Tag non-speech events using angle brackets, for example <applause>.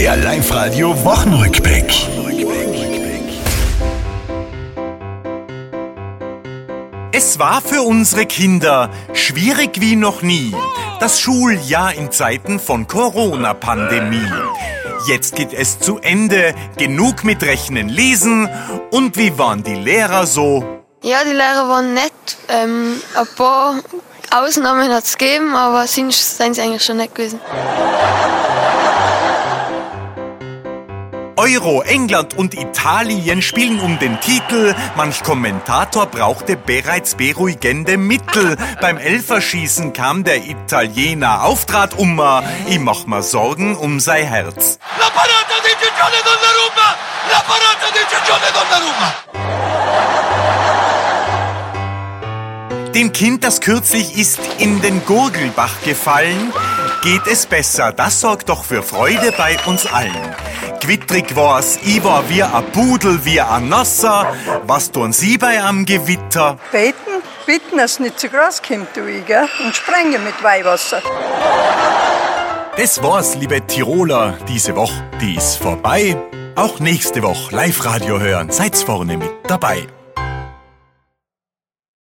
Der Live-Radio Wochenrückblick. Es war für unsere Kinder schwierig wie noch nie. Das Schuljahr in Zeiten von Corona-Pandemie. Jetzt geht es zu Ende. Genug mit Rechnen, Lesen. Und wie waren die Lehrer so? Ja, die Lehrer waren nett. Ähm, ein paar Ausnahmen hat es gegeben, aber sonst sind sie eigentlich schon nett gewesen. Euro, England und Italien spielen um den Titel. Manch Kommentator brauchte bereits beruhigende Mittel. <laughs> Beim Elferschießen kam der Italiener, auftrat Umma. Ich mach mir Sorgen um sein Herz. La parata di Gigione Donnarumma! La parata di Gigione Donnarumma! Dem Kind, das kürzlich ist in den Gurgelbach gefallen, geht es besser. Das sorgt doch für Freude bei uns allen. Quittrig war's, ich war wie a Pudel, wie a Nasser. Was tun Sie bei am Gewitter? Beten, bitten, dass es nicht zu groß kommt, du ich, gell? Und sprengen mit Weihwasser. Das war's, liebe Tiroler, diese Woche, die ist vorbei. Auch nächste Woche Live-Radio hören, seid's vorne mit dabei.